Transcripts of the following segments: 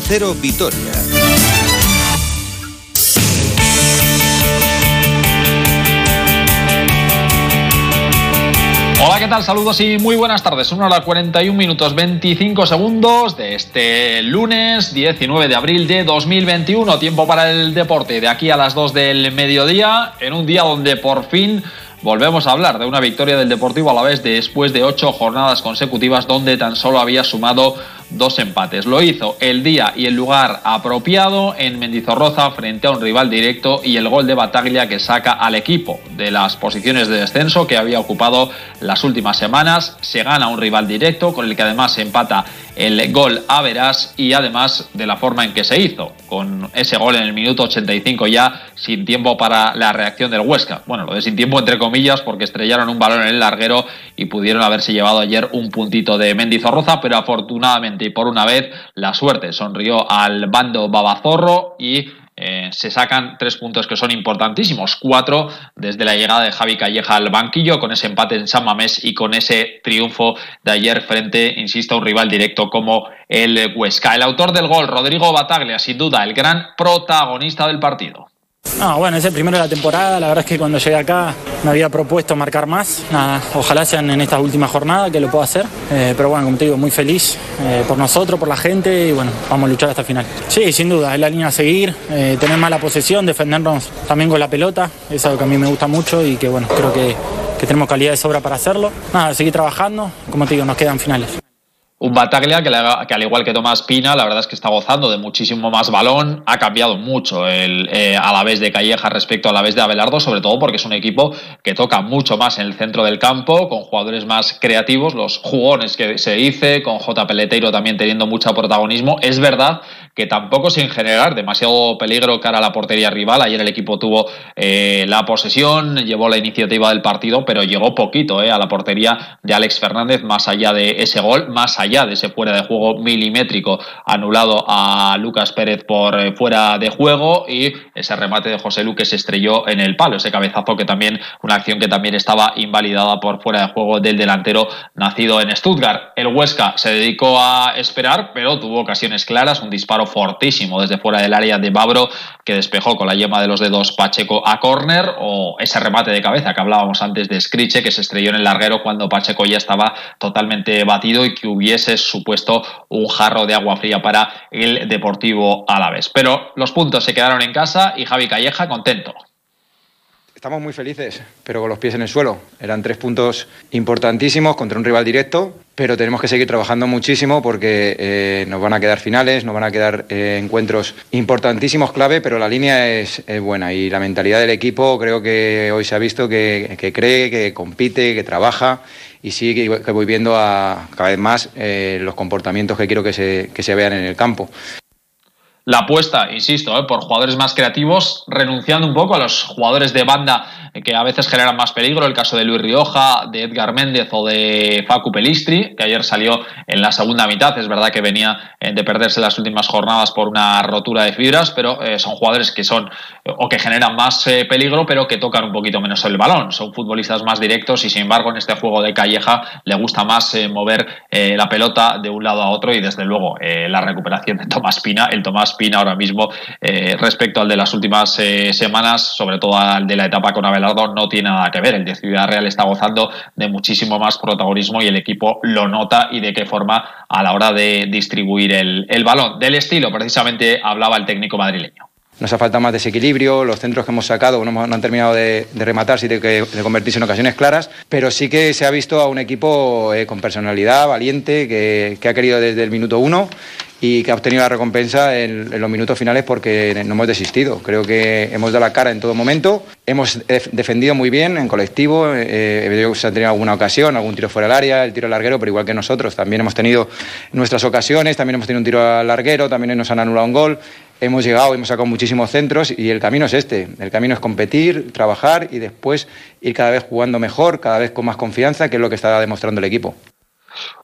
Cero Vitoria. Hola, ¿qué tal? Saludos y muy buenas tardes. 1 hora 41 minutos 25 segundos de este lunes 19 de abril de 2021. Tiempo para el deporte de aquí a las 2 del mediodía, en un día donde por fin volvemos a hablar de una victoria del Deportivo a la vez después de ocho jornadas consecutivas donde tan solo había sumado dos empates. Lo hizo el día y el lugar apropiado en Mendizorroza frente a un rival directo y el gol de Bataglia que saca al equipo de las posiciones de descenso que había ocupado las últimas semanas. Se gana un rival directo con el que además se empata el gol a Verás y además de la forma en que se hizo, con ese gol en el minuto 85 ya sin tiempo para la reacción del Huesca. Bueno, lo de sin tiempo entre comillas porque estrellaron un balón en el larguero y pudieron haberse llevado ayer un puntito de Mendizorroza, pero afortunadamente y por una vez la suerte sonrió al bando babazorro y eh, se sacan tres puntos que son importantísimos. Cuatro desde la llegada de Javi Calleja al banquillo, con ese empate en San Mamés y con ese triunfo de ayer frente, insisto, a un rival directo como el Huesca. El autor del gol, Rodrigo Bataglia, sin duda, el gran protagonista del partido. No, bueno, es el primero de la temporada. La verdad es que cuando llegué acá me había propuesto marcar más. Nada, ojalá sean en esta última jornada que lo pueda hacer. Eh, pero bueno, como te digo, muy feliz eh, por nosotros, por la gente y bueno, vamos a luchar hasta el final. Sí, sin duda, es la línea a seguir. Eh, tener mala posesión, defendernos también con la pelota. Es algo que a mí me gusta mucho y que bueno, creo que, que tenemos calidad de sobra para hacerlo. Nada, seguir trabajando. Como te digo, nos quedan finales. Un Bataglia que, al igual que Tomás Pina, la verdad es que está gozando de muchísimo más balón. Ha cambiado mucho el a la vez de Calleja respecto a la vez de Abelardo, sobre todo porque es un equipo que toca mucho más en el centro del campo, con jugadores más creativos, los jugones que se dice, con J. Peleteiro también teniendo mucho protagonismo. Es verdad que tampoco sin generar demasiado peligro cara a la portería rival. Ayer el equipo tuvo eh, la posesión, llevó la iniciativa del partido, pero llegó poquito eh, a la portería de Alex Fernández, más allá de ese gol, más allá de ese fuera de juego milimétrico anulado a Lucas Pérez por eh, fuera de juego y ese remate de José Lu que se estrelló en el palo, ese cabezazo que también, una acción que también estaba invalidada por fuera de juego del delantero nacido en Stuttgart. El Huesca se dedicó a esperar, pero tuvo ocasiones claras, un disparo fortísimo desde fuera del área de Babro que despejó con la yema de los dedos Pacheco a córner o ese remate de cabeza que hablábamos antes de Scriche que se estrelló en el larguero cuando Pacheco ya estaba totalmente batido y que hubiese es supuesto un jarro de agua fría para el Deportivo Alavés. Pero los puntos se quedaron en casa y Javi Calleja contento. Estamos muy felices, pero con los pies en el suelo. Eran tres puntos importantísimos contra un rival directo, pero tenemos que seguir trabajando muchísimo porque eh, nos van a quedar finales, nos van a quedar eh, encuentros importantísimos, clave, pero la línea es, buena y la mentalidad del equipo creo que hoy se ha visto que, cree, que compite, que trabaja y sí que, voy viendo a, cada vez más eh, los comportamientos que quiero que se, que se vean en el campo la apuesta, insisto, ¿eh? por jugadores más creativos, renunciando un poco a los jugadores de banda que a veces generan más peligro, el caso de Luis Rioja, de Edgar Méndez o de Facu Pelistri, que ayer salió en la segunda mitad, es verdad que venía eh, de perderse las últimas jornadas por una rotura de fibras, pero eh, son jugadores que son o que generan más peligro, pero que tocan un poquito menos el balón, son futbolistas más directos y sin embargo en este juego de Calleja le gusta más mover la pelota de un lado a otro y desde luego la recuperación de Tomás Pina, el Tomás Pina ahora mismo eh, respecto al de las últimas eh, semanas, sobre todo al de la etapa con Abelardo, no tiene nada que ver. El de Ciudad Real está gozando de muchísimo más protagonismo y el equipo lo nota y de qué forma a la hora de distribuir el, el balón. Del estilo, precisamente, hablaba el técnico madrileño nos ha faltado más desequilibrio, los centros que hemos sacado no, han terminado de, rematar, sí de, de, convertirse en ocasiones claras, pero sí que se ha visto a un equipo eh, con personalidad, valiente, que, que, ha querido desde el minuto uno y que ha obtenido la recompensa en, los minutos finales porque no hemos desistido. Creo que hemos dado la cara en todo momento, hemos defendido muy bien en colectivo, eh, se ha tenido alguna ocasión, algún tiro fuera del área, el tiro larguero, pero igual que nosotros, también hemos tenido nuestras ocasiones, también hemos tenido un tiro al larguero, también nos han anulado un gol. Hemos llegado, hemos sacado muchísimos centros y el camino es este. El camino es competir, trabajar y después ir cada vez jugando mejor, cada vez con más confianza, que es lo que está demostrando el equipo.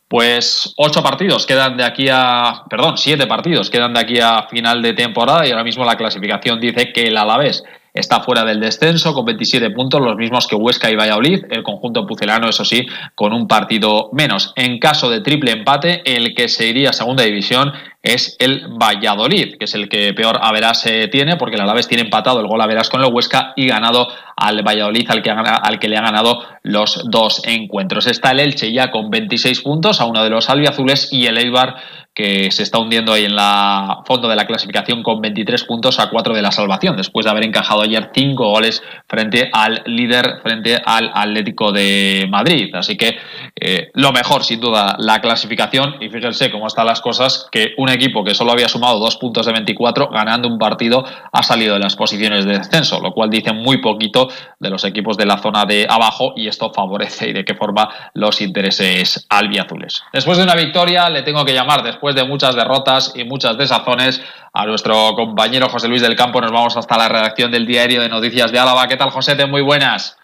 Pues ocho partidos quedan de aquí a. Perdón, siete partidos quedan de aquí a final de temporada y ahora mismo la clasificación dice que el Alavés está fuera del descenso con 27 puntos, los mismos que Huesca y Valladolid. El conjunto pucelano, eso sí, con un partido menos. En caso de triple empate, el que se iría a segunda división es el Valladolid, que es el que peor Averas tiene, porque el Alavés tiene empatado el gol Averas con el Huesca y ganado al Valladolid, al que, al que le ha ganado los dos encuentros. Está el Elche ya con 26 puntos a uno de los albiazules y el Eibar que se está hundiendo ahí en la fondo de la clasificación con 23 puntos a 4 de la salvación, después de haber encajado ayer 5 goles frente al líder, frente al Atlético de Madrid. Así que eh, lo mejor, sin duda, la clasificación. Y fíjense cómo están las cosas, que un equipo que solo había sumado dos puntos de 24, ganando un partido, ha salido de las posiciones de descenso, lo cual dice muy poquito de los equipos de la zona de abajo y esto favorece y de qué forma los intereses albiazules. Después de una victoria, le tengo que llamar después de muchas derrotas y muchas desazones, a nuestro compañero José Luis del Campo nos vamos hasta la redacción del diario de Noticias de Álava. ¿Qué tal, José? Muy buenas.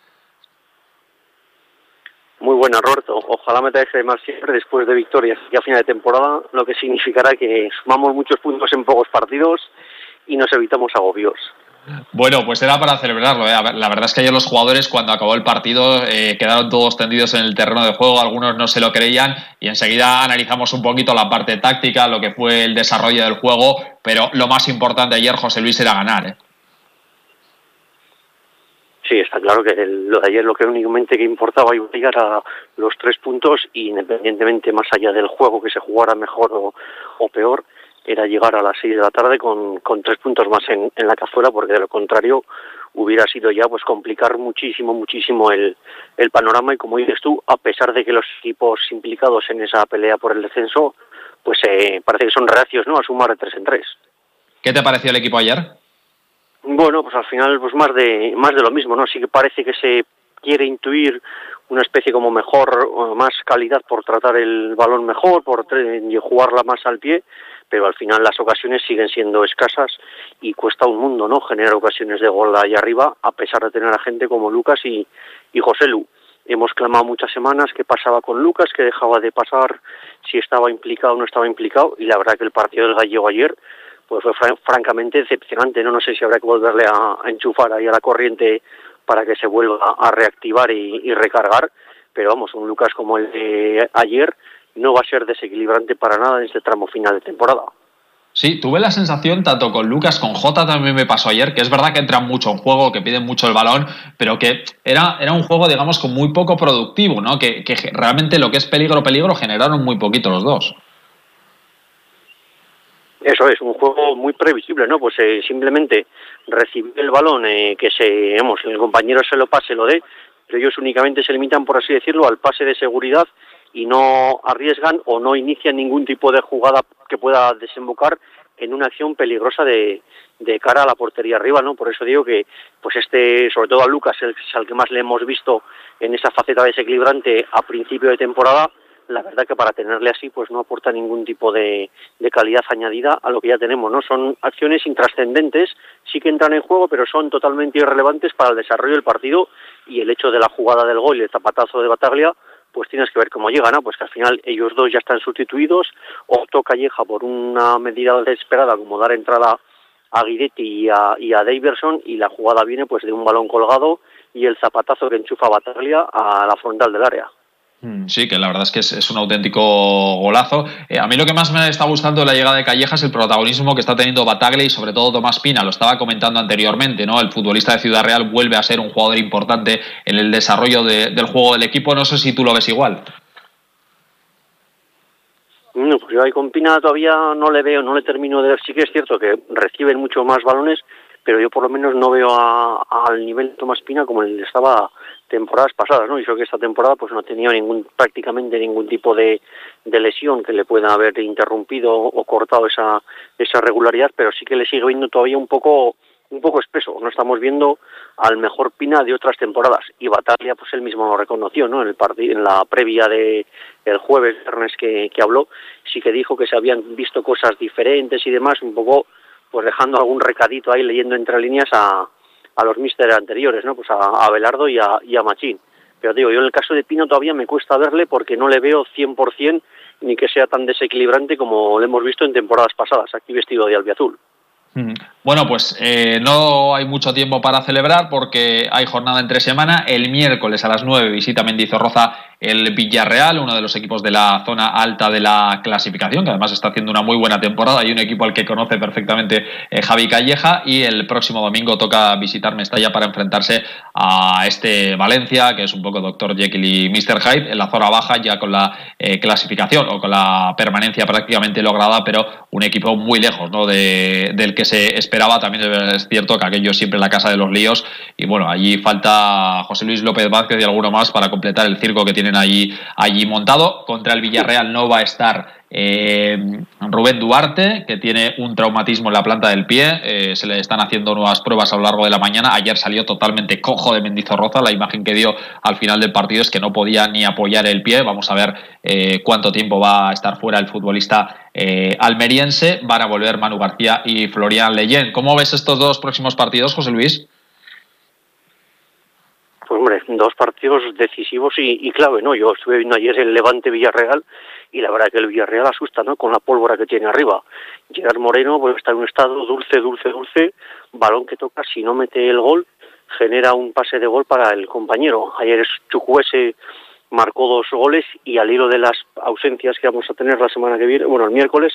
Muy buenas, Roberto. Ojalá me deje más siempre después de victorias y a final de temporada, lo que significará que sumamos muchos puntos en pocos partidos y nos evitamos agobios. Bueno, pues era para celebrarlo. ¿eh? La verdad es que ayer los jugadores, cuando acabó el partido, eh, quedaron todos tendidos en el terreno de juego. Algunos no se lo creían y enseguida analizamos un poquito la parte táctica, lo que fue el desarrollo del juego. Pero lo más importante ayer, José Luis, era ganar. ¿eh? Sí, está claro que lo de ayer lo que únicamente que importaba iba a llegar a los tres puntos, independientemente más allá del juego que se jugara mejor o peor, era llegar a las seis de la tarde con, con tres puntos más en, en, la cazuela, porque de lo contrario hubiera sido ya pues complicar muchísimo, muchísimo el, el panorama y como dices tú, a pesar de que los equipos implicados en esa pelea por el descenso, pues eh, parece que son reacios ¿no? a sumar de tres en tres. ¿Qué te pareció el equipo ayer? Bueno, pues al final pues más de más de lo mismo, ¿no? Sí que parece que se quiere intuir una especie como mejor, más calidad por tratar el balón mejor, por jugarla más al pie, pero al final las ocasiones siguen siendo escasas y cuesta un mundo, ¿no? Generar ocasiones de gol ahí arriba, a pesar de tener a gente como Lucas y, y José Lu. Hemos clamado muchas semanas qué pasaba con Lucas, que dejaba de pasar, si estaba implicado o no estaba implicado, y la verdad que el partido del gallego ayer pues fue francamente decepcionante, ¿no? No sé si habrá que volverle a, enchufar ahí a la corriente para que se vuelva a reactivar y, y recargar, pero vamos, un Lucas como el de ayer no va a ser desequilibrante para nada en este tramo final de temporada. Sí, tuve la sensación, tanto con Lucas, con Jota también me pasó ayer, que es verdad que entran mucho en juego, que piden mucho el balón, pero que era, era un juego, digamos, con muy poco productivo, ¿no? Que, que realmente lo que es peligro, peligro, generaron muy poquito los dos. Eso es, un juego muy previsible, ¿no? Pues eh, simplemente recibir el balón, eh, que se, hemos, el compañero se lo pase, lo dé, pero ellos únicamente se limitan, por así decirlo, al pase de seguridad y no arriesgan o no inician ningún tipo de jugada que pueda desembocar en una acción peligrosa de, de cara a la portería arriba, ¿no? Por eso digo que, pues este, sobre todo a Lucas, es al que más le hemos visto en esa faceta desequilibrante a principio de temporada, la verdad que para tenerle así, pues no aporta ningún tipo de, de calidad añadida a lo que ya tenemos, ¿no? Son acciones intrascendentes, sí que entran en juego, pero son totalmente irrelevantes para el desarrollo del partido y el hecho de la jugada del gol y el zapatazo de Bataglia, pues tienes que ver cómo llega, ¿no? Pues que al final ellos dos ya están sustituidos, optó Calleja por una medida desesperada como dar entrada a Guidetti y a, y a Daverson y la jugada viene pues de un balón colgado y el zapatazo que enchufa Bataglia a la frontal del área. Mm, sí, que la verdad es que es, un auténtico golazo. Eh, a mí lo que más me está gustando de la llegada de Calleja es el protagonismo que está teniendo Bataglia y sobre todo Tomás Pina. Lo estaba comentando anteriormente, ¿no? El futbolista de Ciudad Real vuelve a ser un jugador importante en el desarrollo del juego del equipo. No sé si tú lo ves igual. No, pues yo ahí con Pina todavía no le veo, no le termino de ver. Sí que es cierto que reciben mucho más balones, pero yo por lo menos no veo al nivel de Tomás Pina como el estaba temporadas pasadas, ¿no? Y creo que esta temporada pues no ha tenido ningún, prácticamente ningún tipo de, de lesión que le pueda haber interrumpido o cortado esa, esa regularidad, pero sí que le sigue viendo todavía un poco un poco espeso. No estamos viendo al mejor Pina de otras temporadas y Bataglia pues él mismo lo reconoció, ¿no? En el partido, en la previa de el jueves, viernes que habló, sí que dijo que se habían visto cosas diferentes y demás, un poco pues dejando algún recadito ahí leyendo entre líneas a, a los míster anteriores, ¿no? Pues a, Belardo y a, y a Machín. Pero digo, yo en el caso de Pino todavía me cuesta verle porque no le veo 100% ni que sea tan desequilibrante como lo hemos visto en temporadas pasadas, aquí vestido de albiazul. Bueno, pues eh, no hay mucho tiempo para celebrar porque hay jornada entre semana. El miércoles a las 9 visita Mendizorroza el Villarreal, uno de los equipos de la zona alta de la clasificación, que además está haciendo una muy buena temporada y un equipo al que conoce perfectamente eh, Javi Calleja. Y el próximo domingo toca visitar Mestalla para enfrentarse a este Valencia, que es un poco Dr. Jekyll y Mr. Hyde, en la zona baja, ya con la eh, clasificación o con la permanencia prácticamente lograda, pero un equipo muy lejos ¿no? de, del que se esperaba. También es cierto que aquello es siempre la casa de los líos. Y bueno, allí falta José Luis López Vázquez y alguno más para completar el circo que tienen allí, allí montado. Contra el Villarreal no va a estar eh, Rubén Duarte, que tiene un traumatismo en la planta del pie, eh, se le están haciendo nuevas pruebas a lo largo de la mañana. Ayer salió totalmente cojo de Mendizorroza. La imagen que dio al final del partido es que no podía ni apoyar el pie. Vamos a ver eh, cuánto tiempo va a estar fuera el futbolista almeriense. Van a volver Manu García y Florian Leyen. ¿Cómo ves estos dos próximos partidos, José Luis? Pues hombre, dos partidos decisivos y, y clave, ¿no? Yo estuve viendo ayer el Levante Villarreal y la verdad que el Villarreal asusta, ¿no? Con la pólvora que tiene arriba. Gerard Moreno pues está en un estado dulce, dulce, dulce, balón que toca, si no mete el gol, genera un pase de gol para el compañero. Ayer Chucuese marcó dos goles y al hilo de las ausencias que vamos a tener la semana que viene, bueno, el miércoles,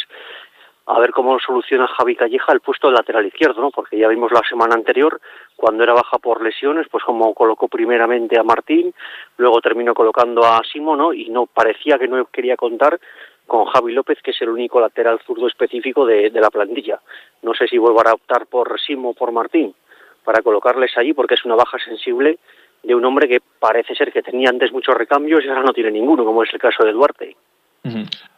a ver cómo soluciona Javi Calleja el puesto de lateral izquierdo, ¿no? Porque ya vimos la semana anterior, cuando era baja por lesiones, pues como colocó primeramente a Martín, luego terminó colocando a Simo, ¿no? Y no parecía que no quería contar con Javi López, que es el único lateral zurdo específico de, la plantilla. No sé si vuelva a optar por Simo o por Martín para colocarles allí, porque es una baja sensible de un hombre que parece ser que tenía antes muchos recambios y ahora no tiene ninguno, como es el caso de Duarte.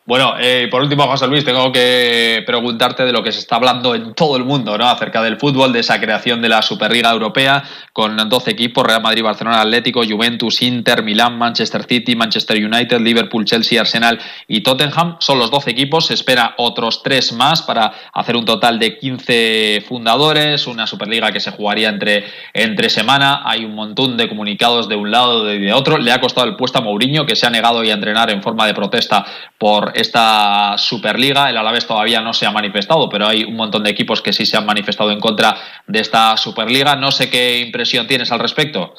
Bueno, eh, por último, José Luis, tengo que preguntarte de lo que se está hablando en todo el mundo, ¿no? Acerca del fútbol, de esa creación de la Superliga Europea con 12 equipos, Real Madrid, Barcelona, Atlético, Juventus, Inter, Milán, Manchester City, Manchester United, Liverpool, Chelsea, Arsenal y Tottenham. Son los 12 equipos, se espera otros tres más para hacer un total de 15 fundadores, una Superliga que se jugaría entre, entre semana. Hay un montón de comunicados de un lado y de otro. Le ha costado el puesto a Mourinho, que se ha negado a entrenar en forma de protesta por esta Superliga. El Alavés todavía no se ha manifestado, pero hay un montón de equipos que sí se han manifestado en contra de esta Superliga. No sé qué impresión tienes al respecto.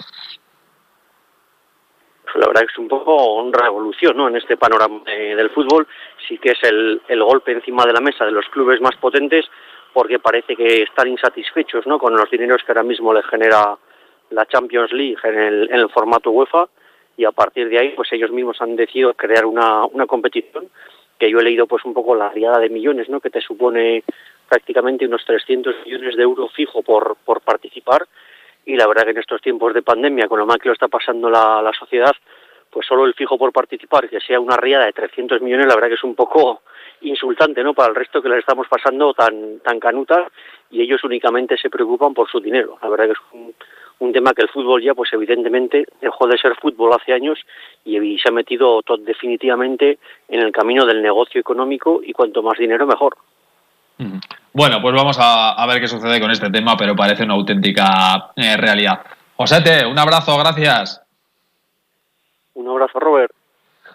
Pues la verdad es un poco una revolución ¿no? en este panorama eh, del fútbol. Sí que es el, el golpe encima de la mesa de los clubes más potentes porque parece que están insatisfechos ¿no? con los dineros que ahora mismo les genera la Champions League en el, en el formato UEFA y a partir de ahí pues ellos mismos han decidido crear una, una competición que yo he leído pues un poco la riada de millones, ¿no? que te supone prácticamente unos 300 millones de euros fijo por, por participar y la verdad que en estos tiempos de pandemia, con lo mal que lo está pasando la, la sociedad, pues solo el fijo por participar, que sea una riada de 300 millones, la verdad que es un poco insultante, ¿no? Para el resto que les estamos pasando tan tan canutas y ellos únicamente se preocupan por su dinero. La verdad que es un, un tema que el fútbol ya, pues evidentemente, dejó de ser fútbol hace años y se ha metido todo, definitivamente en el camino del negocio económico y cuanto más dinero mejor. Bueno, pues vamos a, ver qué sucede con este tema, pero parece una auténtica eh, realidad. Josete, un abrazo, gracias. Un abrazo, Robert.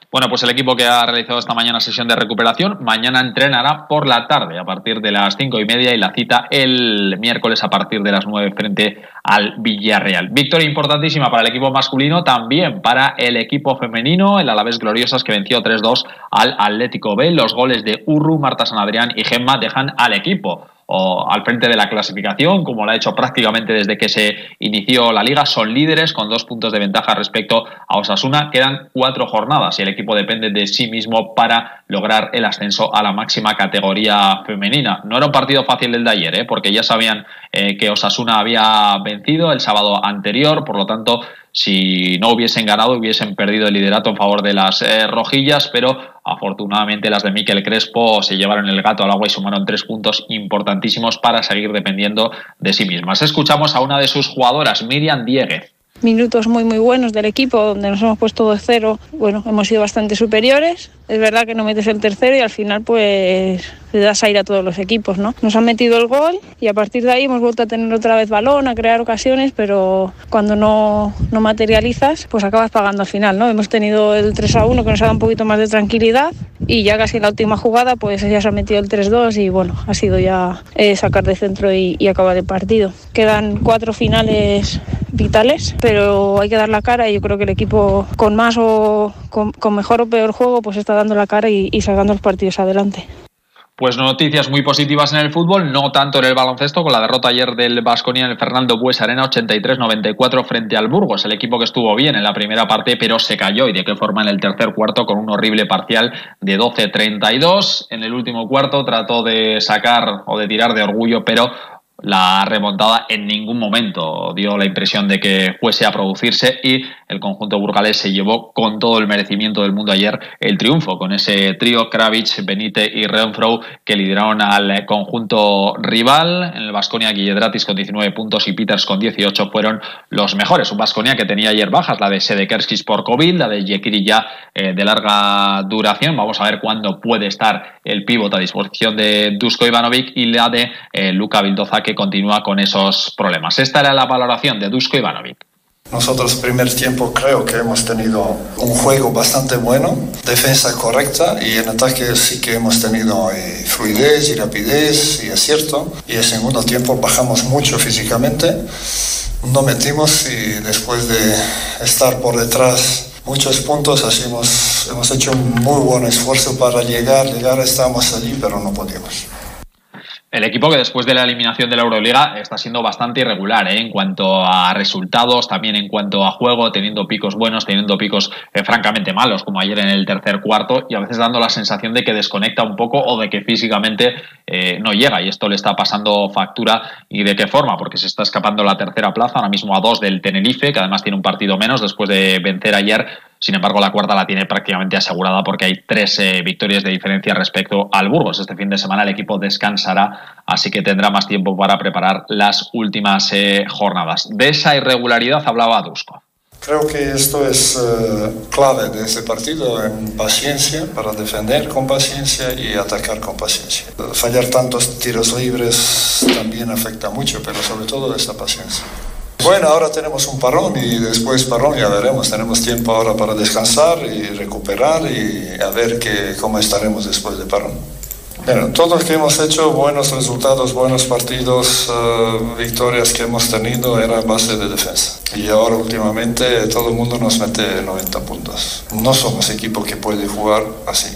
Bueno, pues el equipo que ha realizado esta mañana sesión de recuperación, mañana entrenará por la tarde a partir de las cinco y media y la cita el miércoles a partir de las nueve frente al Villarreal. Victoria importantísima para el equipo masculino, también para el equipo femenino, el Alavés Gloriosas que venció 3-2 al Atlético B. Los goles de Urru, Marta San Adrián y Gemma dejan al equipo o al frente de la clasificación, como lo ha hecho prácticamente desde que se inició la liga. Son líderes con dos puntos de ventaja respecto a Osasuna. Quedan cuatro jornadas y el equipo depende de sí mismo para lograr el ascenso a la máxima categoría femenina. No era un partido fácil el de ayer, ¿eh? porque ya sabían eh, que Osasuna había vencido el sábado anterior, por lo tanto si no hubiesen ganado hubiesen perdido el liderato en favor de las eh, rojillas, pero afortunadamente las de Miquel Crespo se llevaron el gato al agua y sumaron tres puntos importantísimos para seguir dependiendo de sí mismas. Escuchamos a una de sus jugadoras, Miriam Dieguez minutos muy muy buenos del equipo donde nos hemos puesto de cero, bueno, hemos sido bastante superiores. Es verdad que no metes el tercero y al final pues le das aire a todos los equipos, ¿no? Nos han metido el gol y a partir de ahí hemos vuelto a tener otra vez balón, a crear ocasiones, pero cuando no, no materializas, pues acabas pagando al final, ¿no? Hemos tenido el 3 a 1 que nos ha dado un poquito más de tranquilidad y ya casi en la última jugada pues ya se ha metido el 3-2 y bueno, ha sido ya eh, sacar de centro y, y acabar el partido. Quedan cuatro finales vitales, pero hay que dar la cara y yo creo que el equipo con más o con, mejor o peor juego pues está dando la cara y sacando los partidos adelante. Pues noticias muy positivas en el fútbol, no tanto en el baloncesto, con la derrota ayer del Vasconia en el Fernando Bues Arena 83-94 frente al Burgos, el equipo que estuvo bien en la primera parte, pero se cayó y de qué forma en el tercer cuarto con un horrible parcial de 12-32. En el último cuarto trató de sacar o de tirar de orgullo, pero la remontada en ningún momento dio la impresión de que fuese a producirse y el conjunto burgalés se llevó con todo el merecimiento del mundo ayer el triunfo con ese trío Kravitz, Benite y Renfro que lideraron al conjunto rival. En el Vasconia, Guilledratis con 19 puntos y Peters con 18 fueron los mejores. Un Vasconia que tenía ayer bajas, la de Sedekerskis por COVID, la de Yekiri ya eh, de larga duración. Vamos a ver cuándo puede estar el pívot a disposición de Dusko Ivanovic y la de eh, Luka Vildoza que continúa con esos problemas. Esta era la valoración de Dusko Ivanovic. Nosotros primer tiempo creo que hemos tenido un juego bastante bueno, defensa correcta y en ataque sí que hemos tenido eh, fluidez y rapidez y acierto. Y el segundo tiempo bajamos mucho físicamente, no metimos y después de estar por detrás muchos puntos hemos, hemos hecho un muy buen esfuerzo para llegar, llegar estamos allí pero no podíamos. El equipo que después de la eliminación de la Euroliga está siendo bastante irregular ¿eh? en cuanto a resultados, también en cuanto a juego, teniendo picos buenos, teniendo picos eh, francamente malos, como ayer en el tercer cuarto, y a veces dando la sensación de que desconecta un poco o de que físicamente eh, no llega. Y esto le está pasando factura. ¿Y de qué forma? Porque se está escapando la tercera plaza, ahora mismo a dos del Tenerife, que además tiene un partido menos después de vencer ayer sin embargo, la cuarta la tiene prácticamente asegurada porque hay tres eh, victorias de diferencia respecto al Burgos. Este fin de semana el equipo descansará, así que tendrá más tiempo para preparar las últimas eh, jornadas. De esa irregularidad hablaba Dusko. Creo que esto es uh, clave de este partido, en paciencia, para defender con paciencia y atacar con paciencia. Fallar tantos tiros libres también afecta mucho, pero sobre todo esta paciencia. Bueno, ahora tenemos un parón y después parón ya veremos. Tenemos tiempo ahora para descansar y recuperar y a ver que, cómo estaremos después de parón. Bueno, todos que hemos hecho buenos resultados, buenos partidos, uh, victorias que hemos tenido era base de defensa. Y ahora últimamente todo el mundo nos mete 90 puntos. No somos equipo que puede jugar así.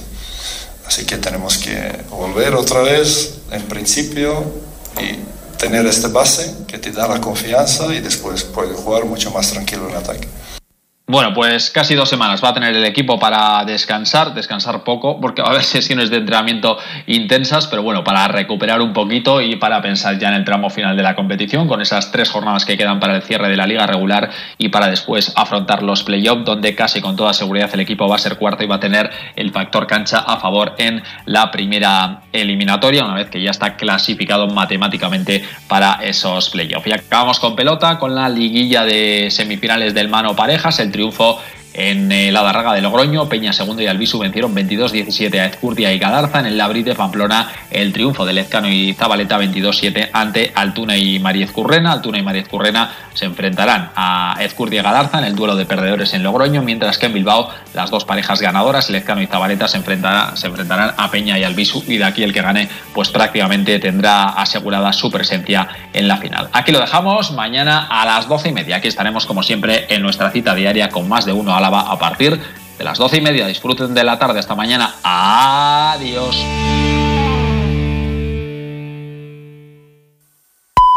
Así que tenemos que volver otra vez en principio y tener esta base que te da la confianza y después puedes jugar mucho más tranquilo en ataque. Bueno, pues casi dos semanas va a tener el equipo para descansar, descansar poco, porque va a haber sesiones de entrenamiento intensas, pero bueno, para recuperar un poquito y para pensar ya en el tramo final de la competición, con esas tres jornadas que quedan para el cierre de la liga regular y para después afrontar los playoffs, donde casi con toda seguridad el equipo va a ser cuarto y va a tener el factor cancha a favor en la primera eliminatoria, una vez que ya está clasificado matemáticamente para esos playoffs. Y acabamos con pelota, con la liguilla de semifinales del mano parejas, el triunfo en eh, la Darraga de Logroño, Peña segundo y Albisu vencieron 22-17 a Ezcurdia y Gadarza. En el Labrit de Pamplona, el triunfo de Lezcano y Zabaleta 22-7 ante Altuna y Mariez Currena. Altuna y Mariez Currena se enfrentarán a Ezcurdia y Gadarza en el duelo de perdedores en Logroño, mientras que en Bilbao las dos parejas ganadoras, Lezcano y Zabaleta, se, enfrentarán, se enfrentarán a Peña y Albisu y de aquí el que gane pues prácticamente tendrá asegurada su presencia en la final. Aquí lo dejamos, mañana a las 12 y media. Aquí estaremos como siempre en nuestra cita diaria con más de uno Álava a partir de las 12 y media. Disfruten de la tarde hasta mañana. Adiós.